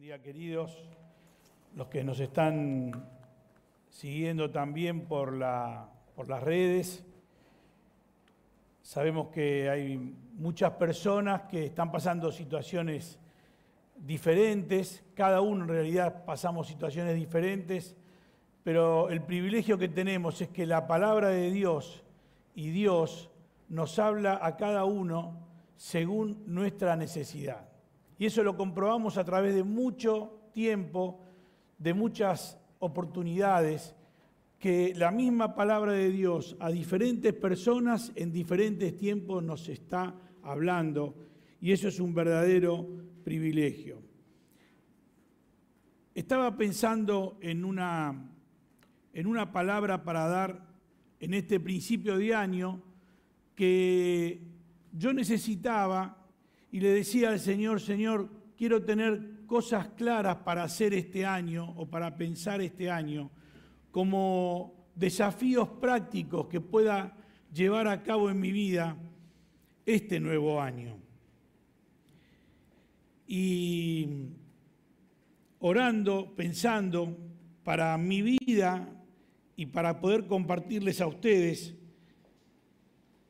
Buen día queridos, los que nos están siguiendo también por, la, por las redes. Sabemos que hay muchas personas que están pasando situaciones diferentes, cada uno en realidad pasamos situaciones diferentes, pero el privilegio que tenemos es que la palabra de Dios y Dios nos habla a cada uno según nuestra necesidad. Y eso lo comprobamos a través de mucho tiempo, de muchas oportunidades, que la misma palabra de Dios a diferentes personas en diferentes tiempos nos está hablando. Y eso es un verdadero privilegio. Estaba pensando en una, en una palabra para dar en este principio de año que yo necesitaba y le decía al Señor, Señor, quiero tener cosas claras para hacer este año o para pensar este año, como desafíos prácticos que pueda llevar a cabo en mi vida este nuevo año. Y orando, pensando para mi vida y para poder compartirles a ustedes,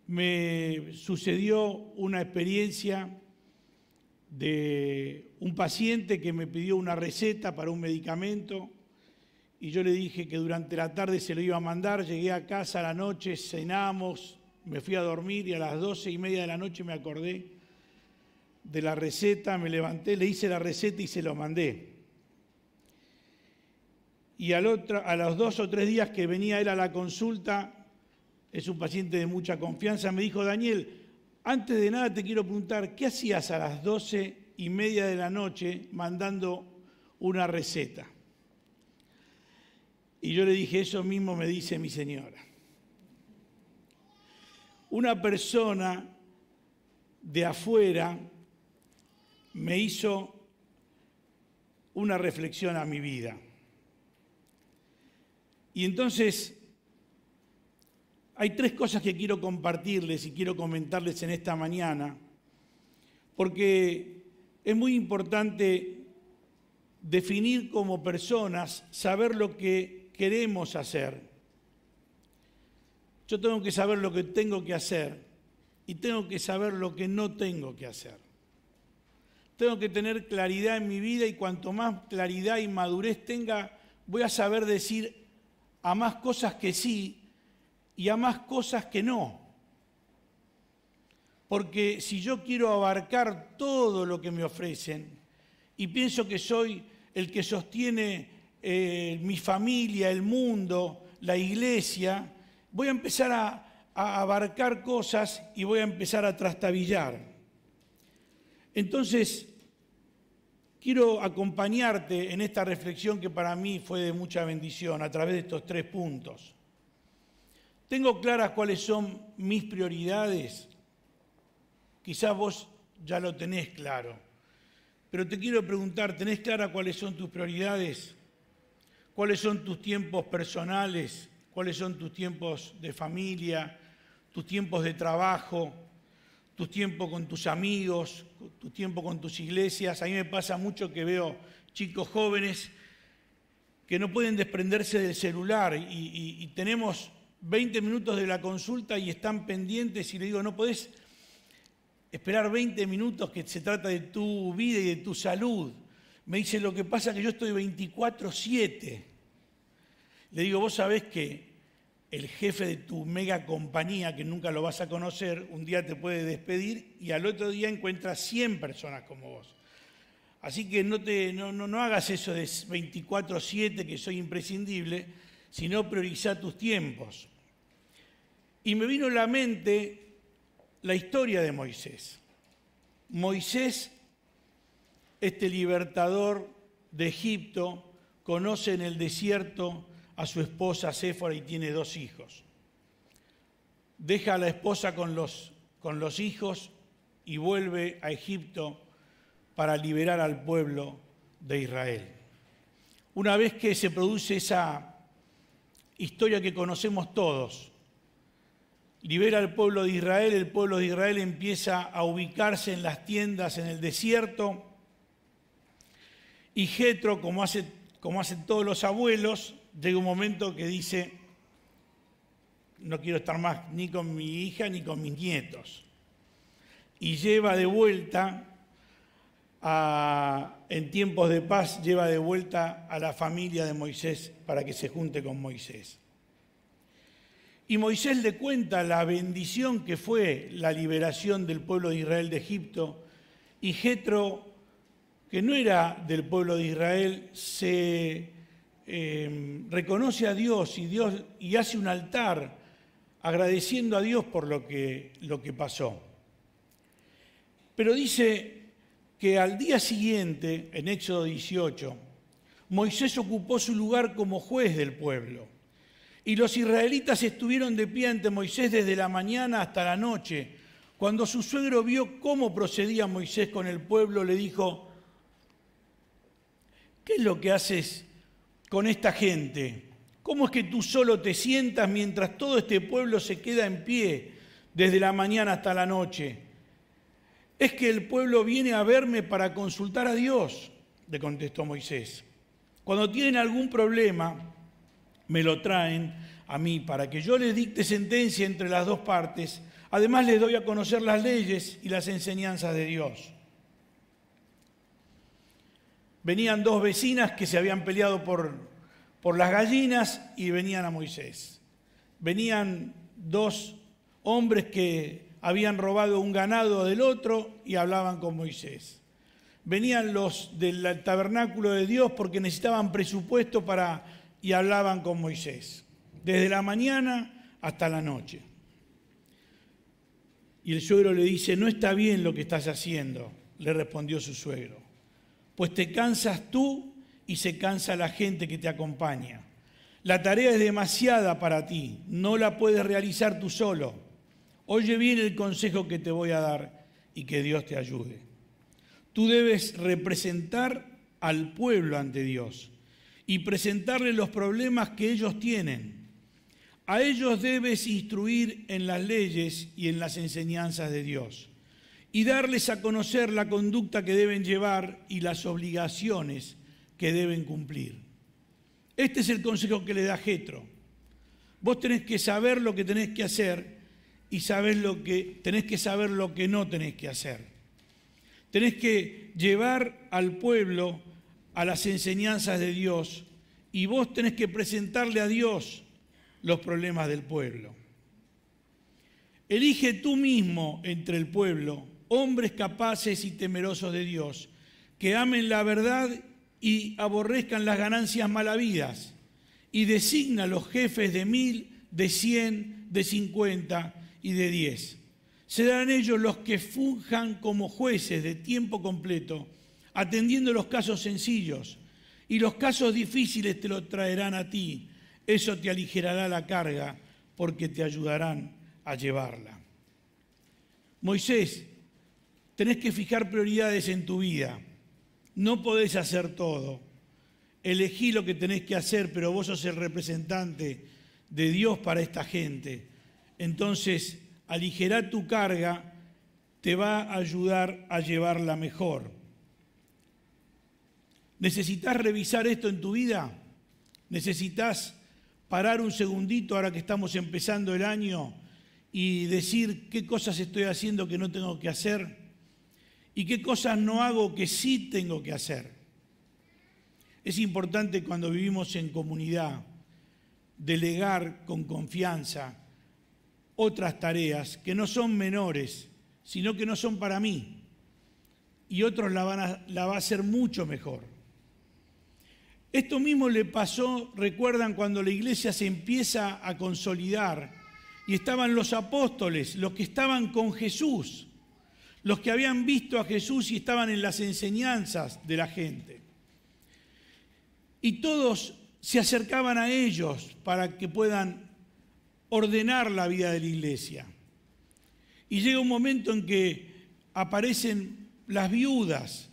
me sucedió una experiencia de un paciente que me pidió una receta para un medicamento y yo le dije que durante la tarde se lo iba a mandar, llegué a casa a la noche, cenamos, me fui a dormir y a las doce y media de la noche me acordé de la receta, me levanté, le hice la receta y se lo mandé. Y al otro, a los dos o tres días que venía él a la consulta, es un paciente de mucha confianza, me dijo, Daniel, antes de nada te quiero preguntar, ¿qué hacías a las doce y media de la noche mandando una receta? Y yo le dije, eso mismo me dice mi señora. Una persona de afuera me hizo una reflexión a mi vida. Y entonces hay tres cosas que quiero compartirles y quiero comentarles en esta mañana, porque es muy importante definir como personas, saber lo que queremos hacer. Yo tengo que saber lo que tengo que hacer y tengo que saber lo que no tengo que hacer. Tengo que tener claridad en mi vida y cuanto más claridad y madurez tenga, voy a saber decir a más cosas que sí y a más cosas que no. Porque si yo quiero abarcar todo lo que me ofrecen y pienso que soy el que sostiene eh, mi familia, el mundo, la iglesia, voy a empezar a, a abarcar cosas y voy a empezar a trastabillar. Entonces, quiero acompañarte en esta reflexión que para mí fue de mucha bendición a través de estos tres puntos. ¿Tengo claras cuáles son mis prioridades? Quizás vos ya lo tenés claro, pero te quiero preguntar, ¿tenés clara cuáles son tus prioridades? ¿Cuáles son tus tiempos personales? ¿Cuáles son tus tiempos de familia? ¿Tus tiempos de trabajo? ¿Tu tiempo con tus amigos? ¿Tu tiempo con tus iglesias? A mí me pasa mucho que veo chicos jóvenes que no pueden desprenderse del celular y tenemos 20 minutos de la consulta y están pendientes y le digo, no podés esperar 20 minutos que se trata de tu vida y de tu salud. Me dice, lo que pasa es que yo estoy 24/7. Le digo, vos sabés que el jefe de tu mega compañía, que nunca lo vas a conocer, un día te puede despedir y al otro día encuentras 100 personas como vos. Así que no, te, no, no, no hagas eso de 24/7, que soy imprescindible, sino priorizar tus tiempos. Y me vino a la mente la historia de Moisés. Moisés, este libertador de Egipto, conoce en el desierto a su esposa Séfora y tiene dos hijos. Deja a la esposa con los, con los hijos y vuelve a Egipto para liberar al pueblo de Israel. Una vez que se produce esa historia que conocemos todos, libera al pueblo de Israel, el pueblo de Israel empieza a ubicarse en las tiendas en el desierto Y Jetro, como, hace, como hacen todos los abuelos, llega un momento que dice, no quiero estar más ni con mi hija ni con mis nietos. Y lleva de vuelta, en tiempos de paz, lleva de vuelta a la familia de Moisés para que se junte con Moisés. Y Moisés le cuenta la bendición que fue la liberación del pueblo de Israel de Egipto. Y Jetro, que no era del pueblo de Israel, se eh, reconoce a Dios y, Dios y hace un altar agradeciendo a Dios por lo que, lo que pasó. Pero dice que al día siguiente, en Éxodo 18, Moisés ocupó su lugar como juez del pueblo. Y los israelitas estuvieron de pie ante Moisés desde la mañana hasta la noche. Cuando su suegro vio cómo procedía Moisés con el pueblo, le dijo, ¿qué es lo que haces con esta gente? ¿Cómo es que tú solo te sientas mientras todo este pueblo se queda en pie desde la mañana hasta la noche? Es que el pueblo viene a verme para consultar a Dios, le contestó Moisés. Cuando tienen algún problema, me lo traen a mí para que yo les dicte sentencia entre las dos partes. Además les doy a conocer las leyes y las enseñanzas de Dios. Venían dos vecinas que se habían peleado por por las gallinas y venían a Moisés. Venían dos hombres que habían robado un ganado del otro y hablaban con Moisés. Venían los del tabernáculo de Dios porque necesitaban presupuesto para y hablaban con Moisés, desde la mañana hasta la noche. Y el suegro le dice, no está bien lo que estás haciendo, le respondió su suegro, pues te cansas tú y se cansa la gente que te acompaña. La tarea es demasiada para ti, no la puedes realizar tú solo. Oye bien el consejo que te voy a dar y que Dios te ayude. Tú debes representar al pueblo ante Dios y presentarle los problemas que ellos tienen. A ellos debes instruir en las leyes y en las enseñanzas de Dios y darles a conocer la conducta que deben llevar y las obligaciones que deben cumplir. Este es el consejo que le da Jetro. Vos tenés que saber lo que tenés que hacer y sabés lo que, tenés que saber lo que no tenés que hacer. Tenés que llevar al pueblo a las enseñanzas de Dios y vos tenés que presentarle a Dios los problemas del pueblo. Elige tú mismo entre el pueblo hombres capaces y temerosos de Dios, que amen la verdad y aborrezcan las ganancias malavidas, y designa los jefes de mil, de cien, de cincuenta y de diez. Serán ellos los que funjan como jueces de tiempo completo, atendiendo los casos sencillos, y los casos difíciles te los traerán a ti. Eso te aligerará la carga, porque te ayudarán a llevarla. Moisés, tenés que fijar prioridades en tu vida no podés hacer todo. Elegí lo que tenés que hacer, pero vos sos el representante de Dios para esta gente. Entonces, aligerar tu carga te va a ayudar a llevarla mejor. ¿Necesitas revisar esto en tu vida? ¿Necesitas parar un segundito ahora que estamos empezando el año y decir qué cosas estoy haciendo que no tengo que hacer? y qué cosas no hago que sí tengo que hacer. Es importante cuando vivimos en comunidad delegar con confianza otras tareas que no son menores, sino que no son para mí. Y otros la, van a, la va a hacer mucho mejor. Esto mismo le pasó, recuerdan, cuando la iglesia se empieza a consolidar y estaban los apóstoles, los que estaban con Jesús los que habían visto a Jesús y estaban en las enseñanzas de la gente. Y todos se acercaban a ellos para que puedan ordenar la vida de la iglesia. Y llega un momento en que aparecen las viudas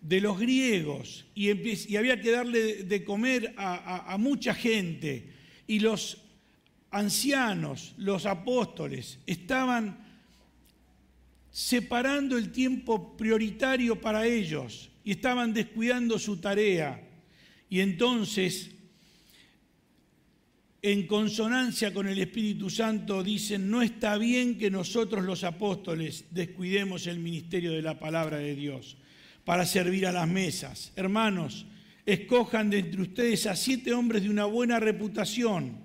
de los griegos y, había que darle de comer a, a mucha gente. Y los ancianos, los apóstoles, estaban separando el tiempo prioritario para ellos y estaban descuidando su tarea. Y entonces, en consonancia con el Espíritu Santo, dicen, no está bien que nosotros los apóstoles descuidemos el ministerio de la palabra de Dios para servir a las mesas. Hermanos, escojan de entre ustedes a siete hombres de una buena reputación,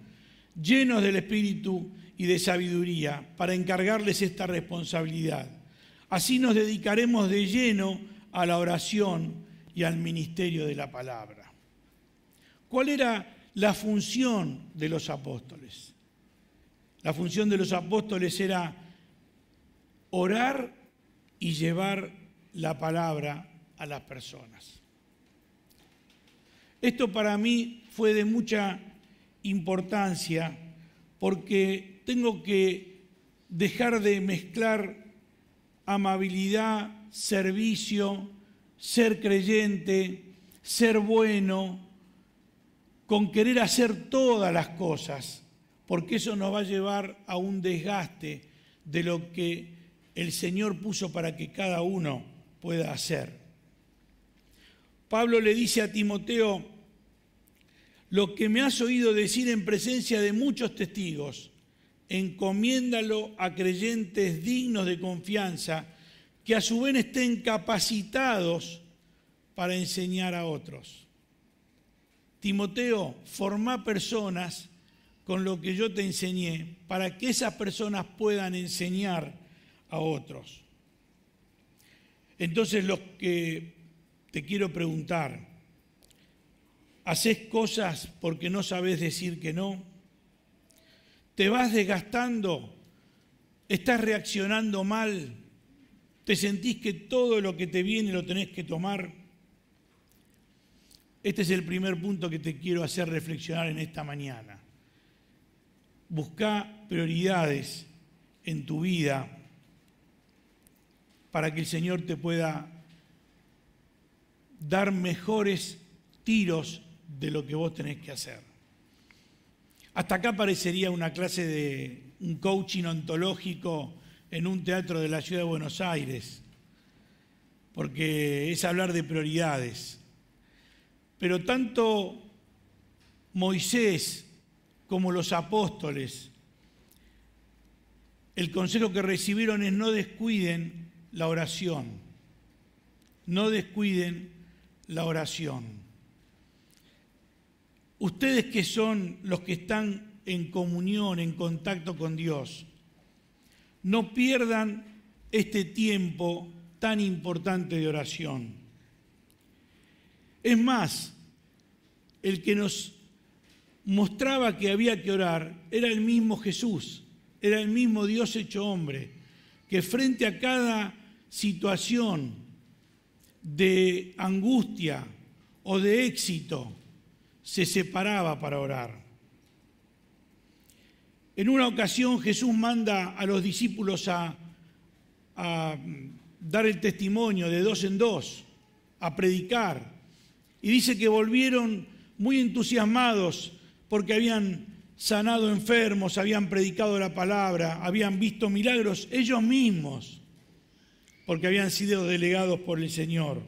llenos del Espíritu y de sabiduría, para encargarles esta responsabilidad. Así nos dedicaremos de lleno a la oración y al ministerio de la palabra. ¿Cuál era la función de los apóstoles? La función de los apóstoles era orar y llevar la palabra a las personas. Esto para mí fue de mucha importancia porque tengo que dejar de mezclar amabilidad servicio, ser creyente, ser bueno, con querer hacer todas las cosas, porque eso nos va a llevar a un desgaste de lo que el Señor puso para que cada uno pueda hacer. Pablo le dice a Timoteo, lo que me has oído decir en presencia de muchos testigos, encomiéndalo a creyentes dignos de confianza, que a su vez estén capacitados para enseñar a otros. Timoteo, forma personas con lo que yo te enseñé para que esas personas puedan enseñar a otros. Entonces, lo que te quiero preguntar, ¿haces cosas porque no sabes decir que no? ¿Te vas desgastando? ¿Estás reaccionando mal? ¿Te sentís que todo lo que te viene lo tenés que tomar? Este es el primer punto que te quiero hacer reflexionar en esta mañana. Busca prioridades en tu vida para que el Señor te pueda dar mejores tiros de lo que vos tenés que hacer. Hasta acá parecería una clase de un coaching ontológico en un teatro de la ciudad de Buenos Aires, porque es hablar de prioridades. Pero tanto Moisés como los apóstoles, el consejo que recibieron es no descuiden la oración, no descuiden la oración. Ustedes que son los que están en comunión, en contacto con Dios, no pierdan este tiempo tan importante de oración. Es más, el que nos mostraba que había que orar era el mismo Jesús, era el mismo Dios hecho hombre, que frente a cada situación de angustia o de éxito se separaba para orar. En una ocasión Jesús manda a los discípulos a, dar el testimonio de dos en dos, a predicar. Y dice que volvieron muy entusiasmados porque habían sanado enfermos, habían predicado la palabra, habían visto milagros ellos mismos, porque habían sido delegados por el Señor.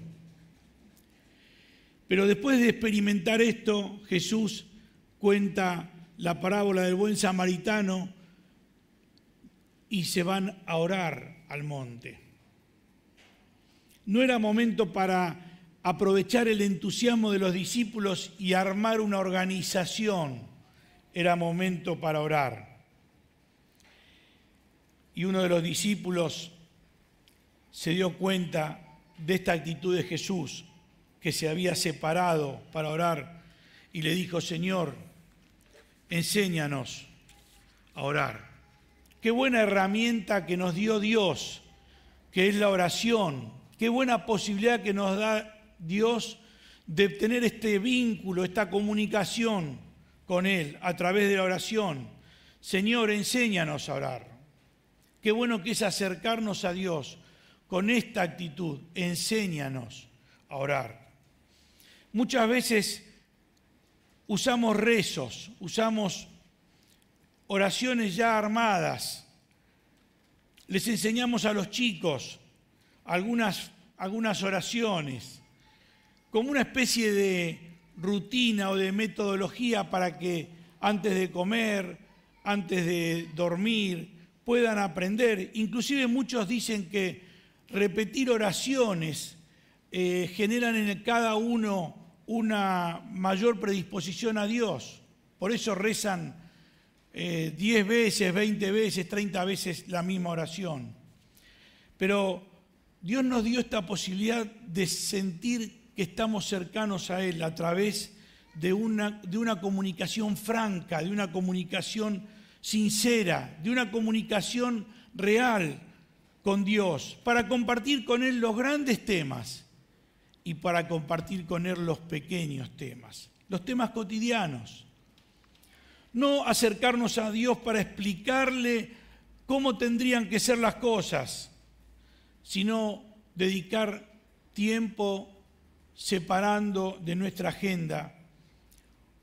Pero después de experimentar esto, Jesús cuenta la parábola del buen samaritano y se van a orar al monte. No era momento para aprovechar el entusiasmo de los discípulos y armar una organización, era momento para orar. Y uno de los discípulos se dio cuenta de esta actitud de Jesús, que se había separado para orar, y le dijo, Señor, enséñanos a orar. Qué buena herramienta que nos dio Dios, que es la oración. Qué buena posibilidad que nos da Dios de tener este vínculo, esta comunicación con Él a través de la oración. Señor, enséñanos a orar. Qué bueno que es acercarnos a Dios con esta actitud. Enséñanos a orar. Muchas veces usamos rezos, usamos oraciones ya armadas, les enseñamos a los chicos algunas, algunas oraciones como una especie de rutina o de metodología para que antes de comer, antes de dormir, puedan aprender. Inclusive muchos dicen que repetir oraciones eh, generan en cada uno una mayor predisposición a Dios. Por eso rezan 10 eh, veces, 20 veces, 30 veces la misma oración. Pero Dios nos dio esta posibilidad de sentir que estamos cercanos a Él a través de una, de una comunicación franca, de una comunicación sincera, de una comunicación real con Dios, para compartir con Él los grandes temas y para compartir con Él los pequeños temas, los temas cotidianos. No acercarnos a Dios para explicarle cómo tendrían que ser las cosas, sino dedicar tiempo separando de nuestra agenda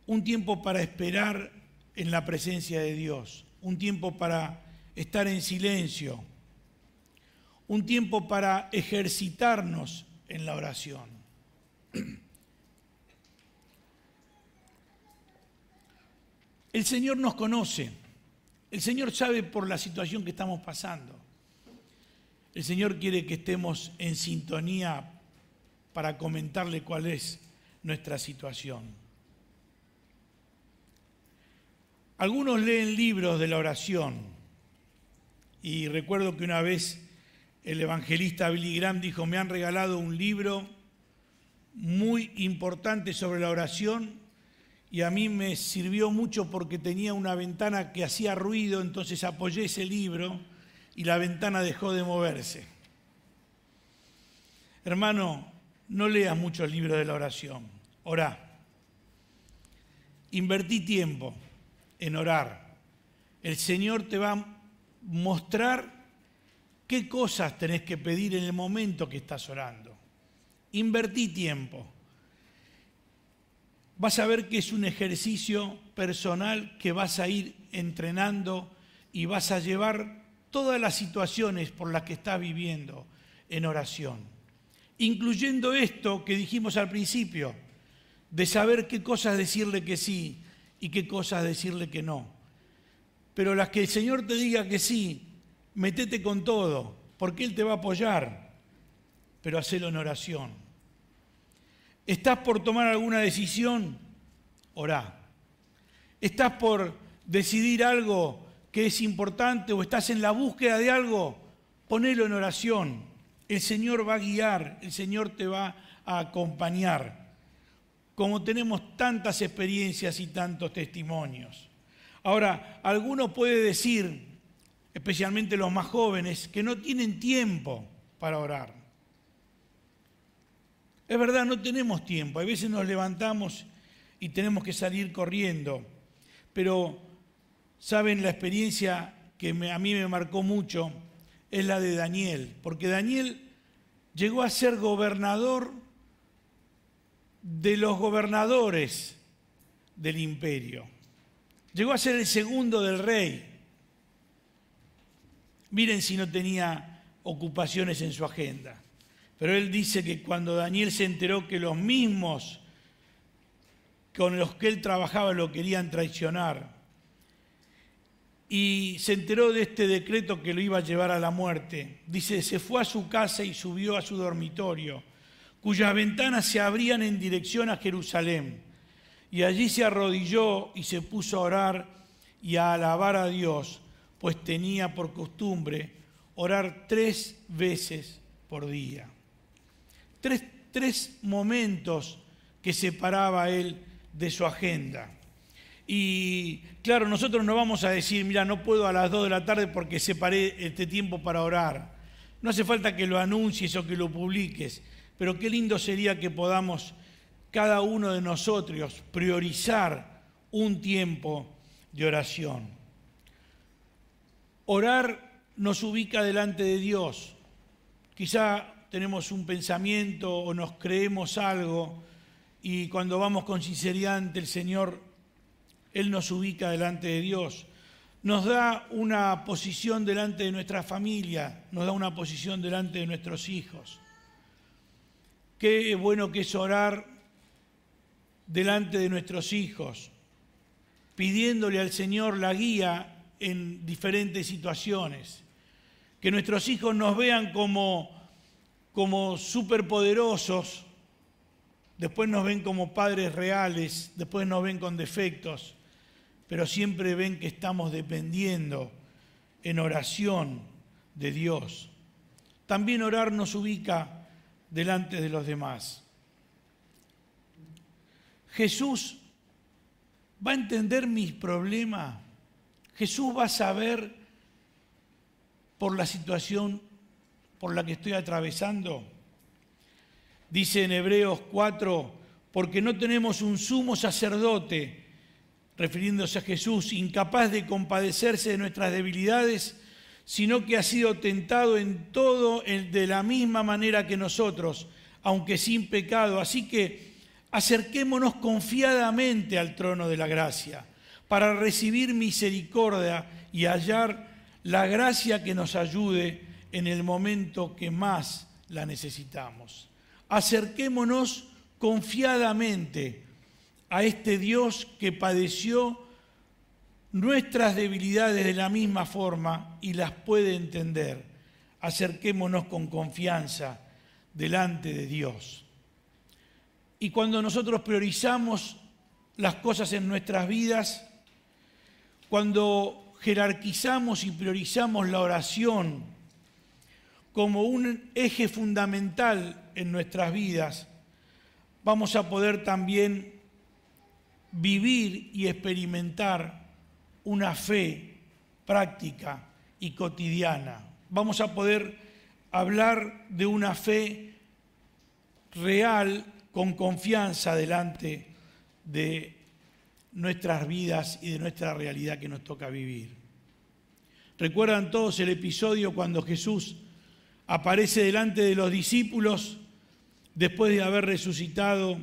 un tiempo para esperar en la presencia de Dios, un tiempo para estar en silencio, un tiempo para ejercitarnos en la oración. El Señor nos conoce, el Señor sabe por la situación que estamos pasando. El Señor quiere que estemos en sintonía para comentarle cuál es nuestra situación. Algunos leen libros de la oración y recuerdo que una vez el evangelista Billy Graham dijo, me han regalado un libro muy importante sobre la oración y a mí me sirvió mucho porque tenía una ventana que hacía ruido, entonces apoyé ese libro y la ventana dejó de moverse. Hermano, no leas muchos libros de la oración, orá. Invertí tiempo en orar. El Señor te va a mostrar qué cosas tenés que pedir en el momento que estás orando. Invertí tiempo. Vas a ver que es un ejercicio personal que vas a ir entrenando y vas a llevar todas las situaciones por las que estás viviendo en oración incluyendo esto que dijimos al principio, de saber qué cosas decirle que sí y qué cosas decirle que no. Pero las que el Señor te diga que sí, metete con todo, porque Él te va a apoyar, pero hacelo en oración. ¿Estás por tomar alguna decisión? Orá. ¿Estás por decidir algo que es importante o estás en la búsqueda de algo? Ponelo en oración el Señor va a guiar, el Señor te va a acompañar, como tenemos tantas experiencias y tantos testimonios. Ahora, alguno puede decir, especialmente los más jóvenes, que no tienen tiempo para orar. Es verdad, no tenemos tiempo. A veces nos levantamos y tenemos que salir corriendo. Pero, ¿saben la experiencia que a mí me marcó mucho? Es la de Daniel, porque Daniel llegó a ser gobernador de los gobernadores del imperio. Llegó a ser el segundo del rey. Miren si no tenía ocupaciones en su agenda. Pero él dice que cuando Daniel se enteró que los mismos con los que él trabajaba lo querían traicionar, y se enteró de este decreto que lo iba a llevar a la muerte. Dice, se fue a su casa y subió a su dormitorio, cuyas ventanas se abrían en dirección a Jerusalén. Y allí se arrodilló y se puso a orar y a alabar a Dios, pues tenía por costumbre orar tres veces por día. Tres, tres momentos que separaba él de su agenda. Y claro, nosotros no vamos a decir, mira, no puedo a las 2 de la tarde porque separé este tiempo para orar. No hace falta que lo anuncies o que lo publiques, pero qué lindo sería que podamos cada uno de nosotros priorizar un tiempo de oración. Orar nos ubica delante de Dios. Quizá tenemos un pensamiento o nos creemos algo y cuando vamos con sinceridad ante el Señor él nos ubica delante de Dios, nos da una posición delante de nuestra familia, nos da una posición delante de nuestros hijos. qué bueno que es orar delante de nuestros hijos, pidiéndole al Señor la guía en diferentes situaciones. Que nuestros hijos nos vean como, como superpoderosos, después nos ven como padres reales, después nos ven con defectos, pero siempre ven que estamos dependiendo en oración de Dios. También orar nos ubica delante de los demás. Jesús va a entender mis problemas. Jesús va a saber por la situación por la que estoy atravesando. Dice en Hebreos 4, porque no tenemos un sumo sacerdote, refiriéndose a Jesús, incapaz de compadecerse de nuestras debilidades, sino que ha sido tentado en todo de la misma manera que nosotros, aunque sin pecado. Así que acerquémonos confiadamente al trono de la gracia para recibir misericordia y hallar la gracia que nos ayude en el momento que más la necesitamos. Acerquémonos confiadamente a este Dios que padeció nuestras debilidades de la misma forma y las puede entender. Acerquémonos con confianza delante de Dios. Y cuando nosotros priorizamos las cosas en nuestras vidas, cuando jerarquizamos y priorizamos la oración como un eje fundamental en nuestras vidas, vamos a poder también vivir y experimentar una fe práctica y cotidiana. Vamos a poder hablar de una fe real con confianza delante de nuestras vidas y de nuestra realidad que nos toca vivir. ¿Recuerdan todos el episodio cuando Jesús aparece delante de los discípulos después de haber resucitado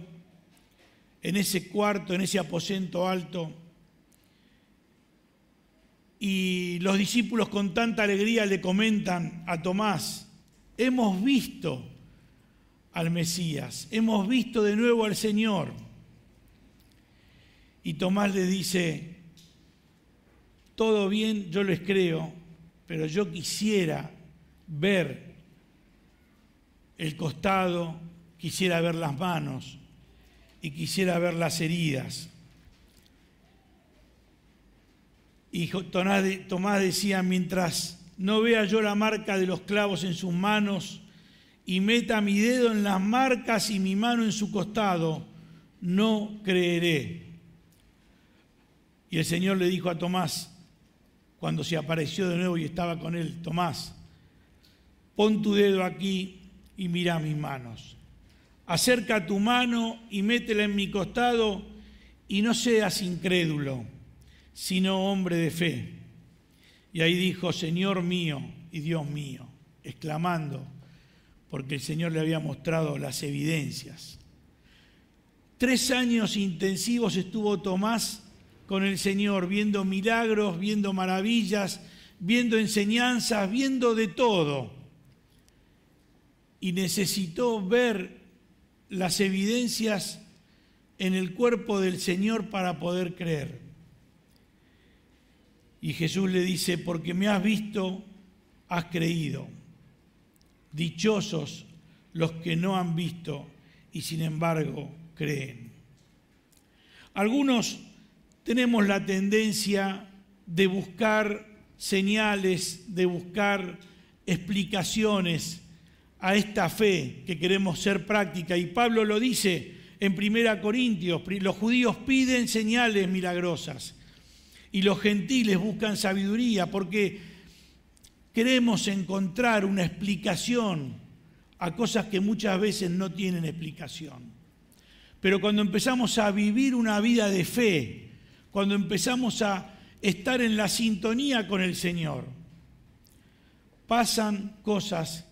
en ese cuarto, en ese aposento alto? Y los discípulos con tanta alegría le comentan a Tomás, hemos visto al Mesías, hemos visto de nuevo al Señor. Y Tomás le dice, todo bien, yo les creo, pero yo quisiera ver el costado, quisiera ver las manos y quisiera ver las heridas. Y Tomás decía, mientras no vea yo la marca de los clavos en sus manos y meta mi dedo en las marcas y mi mano en su costado, no creeré. Y el Señor le dijo a Tomás, cuando se apareció de nuevo y estaba con él, Tomás, pon tu dedo aquí y mira mis manos. Acerca tu mano y métela en mi costado y no seas incrédulo, sino hombre de fe. Y ahí dijo, Señor mío y Dios mío, exclamando, porque el Señor le había mostrado las evidencias. Tres años intensivos estuvo Tomás con el Señor, viendo milagros, viendo maravillas, viendo enseñanzas, viendo de todo. Y necesitó ver las evidencias en el cuerpo del Señor para poder creer. Y Jesús le dice, porque me has visto, has creído. Dichosos los que no han visto y sin embargo creen. Algunos tenemos la tendencia de buscar señales, de buscar explicaciones a esta fe que queremos ser práctica. Y Pablo lo dice en 1 Corintios, los judíos piden señales milagrosas y los gentiles buscan sabiduría porque queremos encontrar una explicación a cosas que muchas veces no tienen explicación. Pero cuando empezamos a vivir una vida de fe, cuando empezamos a estar en la sintonía con el Señor. Pasan cosas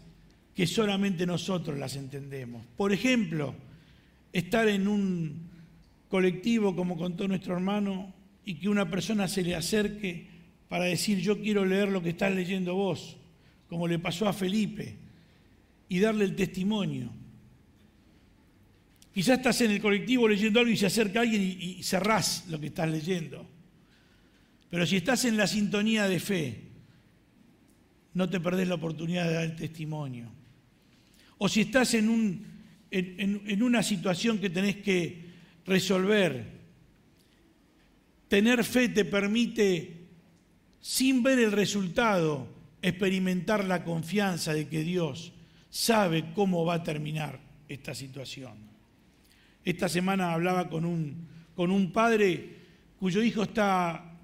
que solamente nosotros las entendemos. Por ejemplo, estar en un colectivo, como contó nuestro hermano, y que una persona se le acerque para decir yo quiero leer lo que estás leyendo vos, como le pasó a Felipe, y darle el testimonio. Quizás estás en el colectivo leyendo algo y se acerca alguien y, cerrás lo que estás leyendo. Pero si estás en la sintonía de fe, no te perdés la oportunidad de dar el testimonio. O si estás en, un, en, una situación que tenés que resolver, tener fe te permite, sin ver el resultado, experimentar la confianza de que Dios sabe cómo va a terminar esta situación. Esta semana hablaba con un padre cuyo hijo está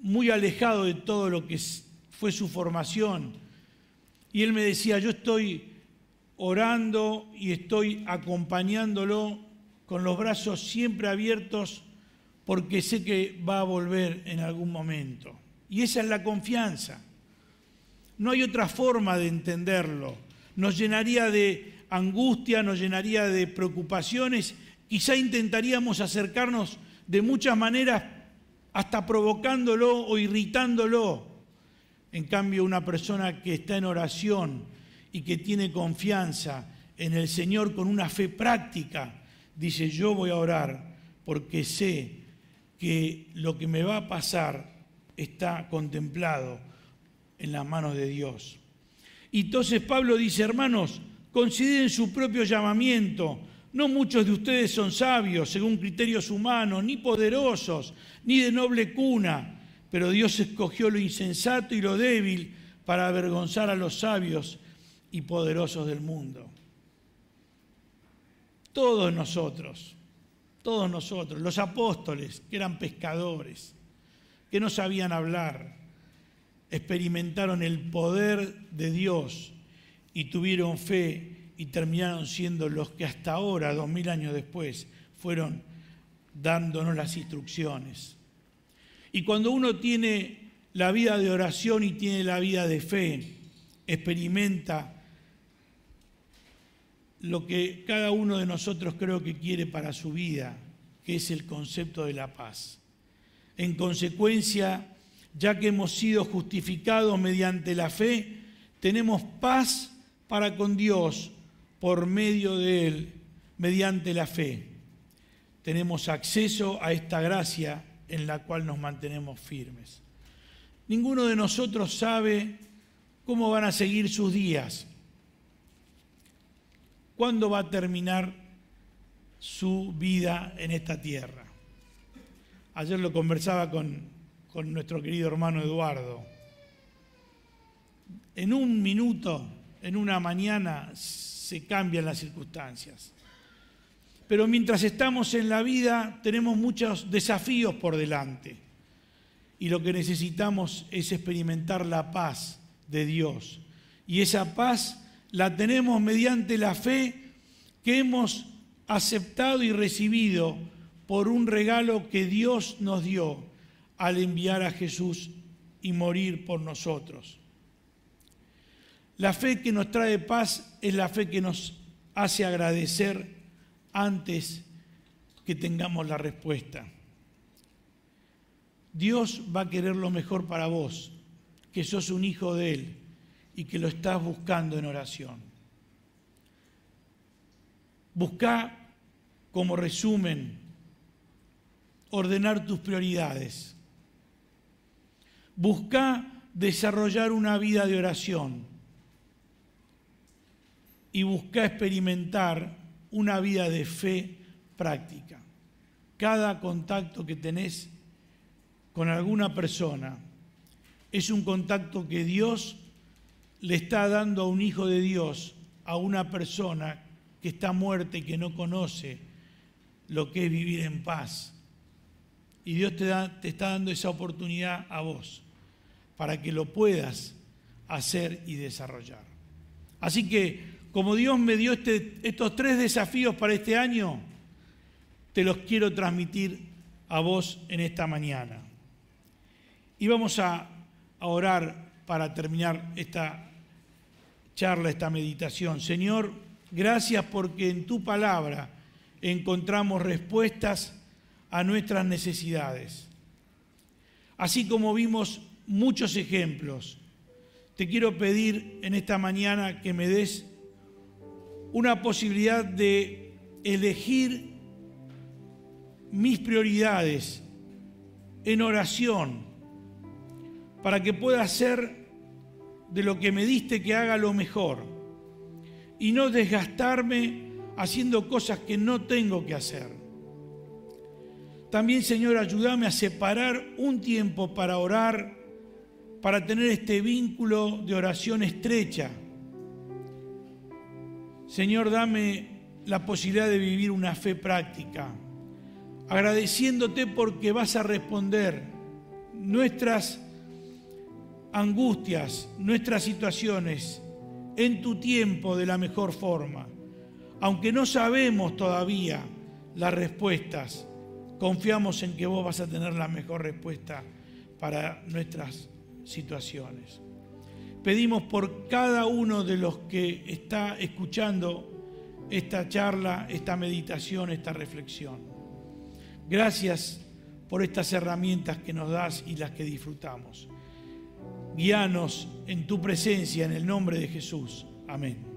muy alejado de todo lo que fue su formación. Y él me decía, yo estoy orando y estoy acompañándolo con los brazos siempre abiertos porque sé que va a volver en algún momento. Y esa es la confianza. No hay otra forma de entenderlo. Nos llenaría de angustia, nos llenaría de preocupaciones. Quizá intentaríamos acercarnos de muchas maneras hasta provocándolo o irritándolo. En cambio, una persona que está en oración y que tiene confianza en el Señor con una fe práctica, dice, yo voy a orar porque sé que lo que me va a pasar está contemplado en las manos de Dios. Y entonces Pablo dice, hermanos, consideren su propio llamamiento, no muchos de ustedes son sabios según criterios humanos, ni poderosos, ni de noble cuna, pero Dios escogió lo insensato y lo débil para avergonzar a los sabios y poderosos del mundo. Todos nosotros, todos nosotros, los apóstoles que eran pescadores, que no sabían hablar, experimentaron el poder de Dios y tuvieron fe y terminaron siendo los que hasta ahora, dos mil años después, fueron dándonos las instrucciones. Y cuando uno tiene la vida de oración y tiene la vida de fe, experimenta lo que cada uno de nosotros creo que quiere para su vida, que es el concepto de la paz. En consecuencia, ya que hemos sido justificados mediante la fe, tenemos paz para con Dios por medio de Él, mediante la fe. Tenemos acceso a esta gracia en la cual nos mantenemos firmes. Ninguno de nosotros sabe cómo van a seguir sus días, cuándo va a terminar su vida en esta tierra. Ayer lo conversaba con, con nuestro querido hermano Eduardo. En un minuto, en una mañana, se cambian las circunstancias. Pero mientras estamos en la vida tenemos muchos desafíos por delante y lo que necesitamos es experimentar la paz de Dios. Y esa paz la tenemos mediante la fe que hemos aceptado y recibido por un regalo que Dios nos dio al enviar a Jesús y morir por nosotros. La fe que nos trae paz es la fe que nos hace agradecer antes que tengamos la respuesta. Dios va a querer lo mejor para vos, que sos un hijo de Él y que lo estás buscando en oración. Busca como resumen ordenar tus prioridades. Busca desarrollar una vida de oración y busca experimentar una vida de fe práctica. Cada contacto que tenés con alguna persona es un contacto que Dios le está dando a un hijo de Dios, a una persona que está muerta y que no conoce lo que es vivir en paz. Y Dios te, da, te está dando esa oportunidad a vos para que lo puedas hacer y desarrollar. Así que como Dios me dio este, estos tres desafíos para este año, te los quiero transmitir a vos en esta mañana. Y vamos a, a orar para terminar esta charla, esta meditación. Señor, gracias porque en tu palabra encontramos respuestas a nuestras necesidades. Así como vimos muchos ejemplos, te quiero pedir en esta mañana que me des una posibilidad de elegir mis prioridades en oración para que pueda hacer de lo que me diste que haga lo mejor y no desgastarme haciendo cosas que no tengo que hacer. También, Señor, ayúdame a separar un tiempo para orar, para tener este vínculo de oración estrecha. Señor, dame la posibilidad de vivir una fe práctica, agradeciéndote porque vas a responder nuestras angustias, nuestras situaciones en tu tiempo de la mejor forma. Aunque no sabemos todavía las respuestas, confiamos en que vos vas a tener la mejor respuesta para nuestras situaciones. Pedimos por cada uno de los que está escuchando esta charla, esta meditación, esta reflexión. Gracias por estas herramientas que nos das y las que disfrutamos. Guíanos en tu presencia en el nombre de Jesús. Amén.